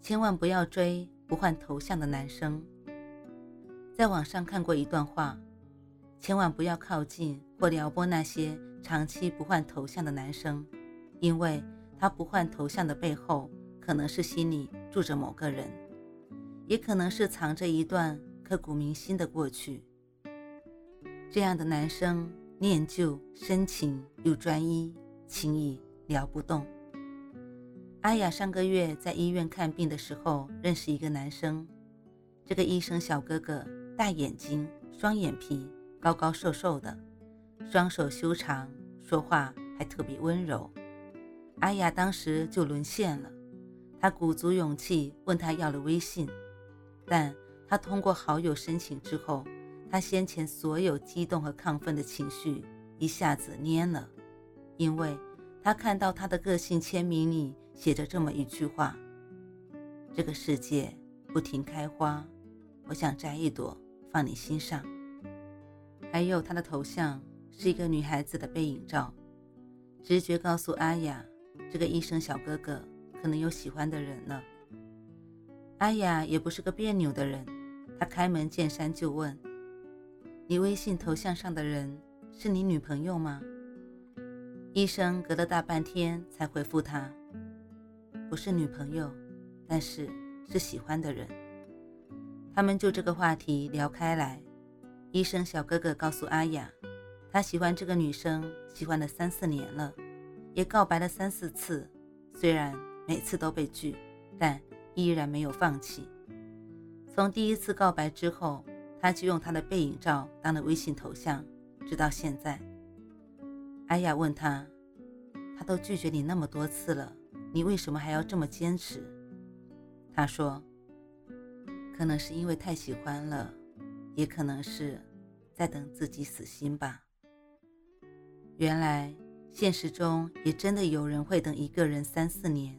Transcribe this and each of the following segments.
千万不要追不换头像的男生。在网上看过一段话：千万不要靠近或撩拨那些长期不换头像的男生，因为他不换头像的背后，可能是心里住着某个人，也可能是藏着一段刻骨铭心的过去。这样的男生念旧深情又专一，轻易撩不动。阿雅上个月在医院看病的时候，认识一个男生。这个医生小哥哥，大眼睛，双眼皮，高高瘦瘦的，双手修长，说话还特别温柔。阿雅当时就沦陷了，她鼓足勇气问他要了微信，但他通过好友申请之后，他先前所有激动和亢奋的情绪一下子蔫了，因为他看到他的个性签名里。写着这么一句话：“这个世界不停开花，我想摘一朵放你心上。”还有他的头像是一个女孩子的背影照，直觉告诉阿雅，这个医生小哥哥可能有喜欢的人了。阿雅也不是个别扭的人，她开门见山就问：“你微信头像上的人是你女朋友吗？”医生隔了大半天才回复他。不是女朋友，但是是喜欢的人。他们就这个话题聊开来。医生小哥哥告诉阿雅，他喜欢这个女生，喜欢了三四年了，也告白了三四次，虽然每次都被拒，但依然没有放弃。从第一次告白之后，他就用他的背影照当了微信头像，直到现在。阿雅问他，他都拒绝你那么多次了。你为什么还要这么坚持？他说：“可能是因为太喜欢了，也可能是在等自己死心吧。”原来现实中也真的有人会等一个人三四年，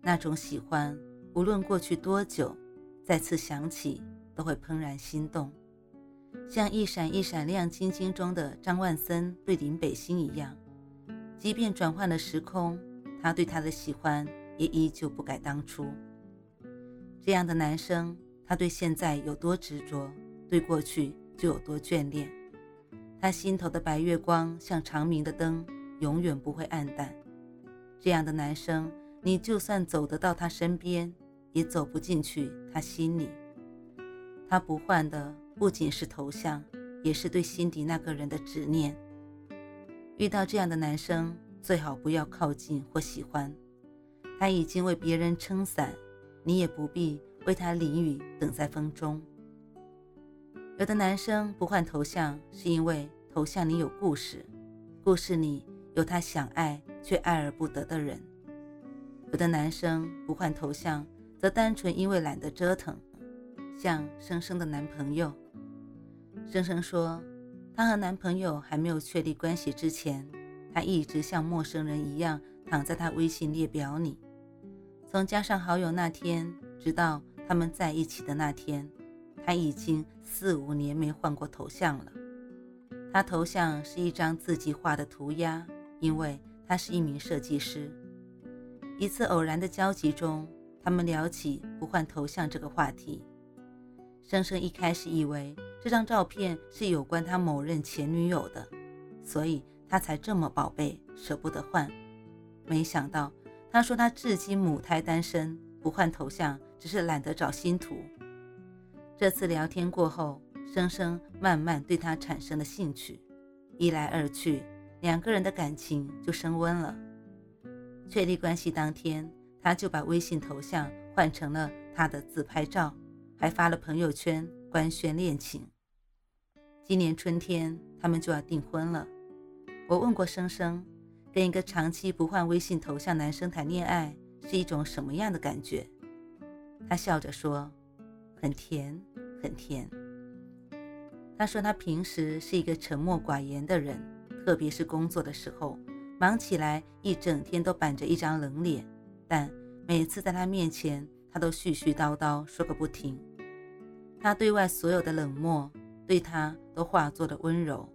那种喜欢，无论过去多久，再次想起都会怦然心动，像《一闪一闪亮晶晶》中的张万森对林北星一样，即便转换了时空。他对她的喜欢也依旧不改当初。这样的男生，他对现在有多执着，对过去就有多眷恋。他心头的白月光像长明的灯，永远不会暗淡。这样的男生，你就算走得到他身边，也走不进去他心里。他不换的不仅是头像，也是对心底那个人的执念。遇到这样的男生。最好不要靠近或喜欢，他已经为别人撑伞，你也不必为他淋雨，等在风中。有的男生不换头像，是因为头像里有故事，故事里有他想爱却爱而不得的人；有的男生不换头像，则单纯因为懒得折腾。像生生的男朋友，生生说，她和男朋友还没有确立关系之前。他一直像陌生人一样躺在他微信列表里，从加上好友那天，直到他们在一起的那天，他已经四五年没换过头像了。他头像是一张自己画的涂鸦，因为他是一名设计师。一次偶然的交集中，他们聊起不换头像这个话题。生生一开始以为这张照片是有关他某任前女友的，所以。他才这么宝贝，舍不得换。没想到，他说他至今母胎单身，不换头像，只是懒得找新图。这次聊天过后，生生慢慢对他产生了兴趣，一来二去，两个人的感情就升温了。确立关系当天，他就把微信头像换成了他的自拍照，还发了朋友圈官宣恋情。今年春天，他们就要订婚了。我问过生生，跟一个长期不换微信头像男生谈恋爱是一种什么样的感觉？他笑着说：“很甜，很甜。”他说他平时是一个沉默寡言的人，特别是工作的时候，忙起来一整天都板着一张冷脸。但每次在他面前，他都絮絮叨叨说个不停。他对外所有的冷漠，对他都化作了温柔。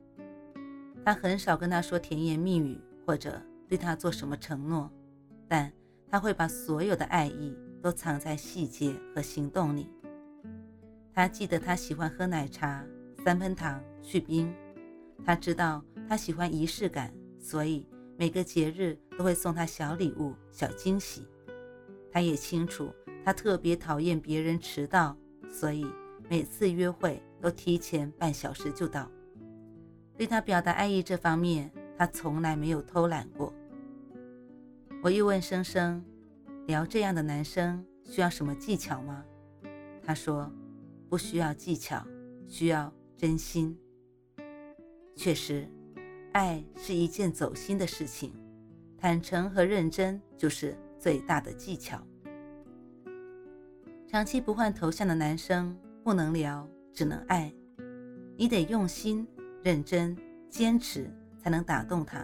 他很少跟他说甜言蜜语，或者对他做什么承诺，但他会把所有的爱意都藏在细节和行动里。他记得他喜欢喝奶茶。三分糖去冰，他知道他喜欢仪式感，所以每个节日都会送他小礼物、小惊喜。他也清楚他特别讨厌别人迟到，所以每次约会都提前半小时就到。对他表达爱意这方面，他从来没有偷懒过。我又问生生，聊这样的男生需要什么技巧吗？他说，不需要技巧，需要。真心，确实，爱是一件走心的事情，坦诚和认真就是最大的技巧。长期不换头像的男生不能聊，只能爱。你得用心、认真、坚持，才能打动他。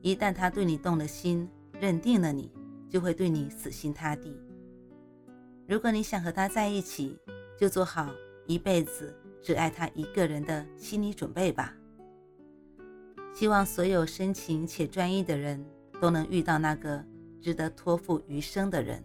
一旦他对你动了心，认定了你，就会对你死心塌地。如果你想和他在一起，就做好一辈子。只爱他一个人的心理准备吧。希望所有深情且专一的人都能遇到那个值得托付余生的人。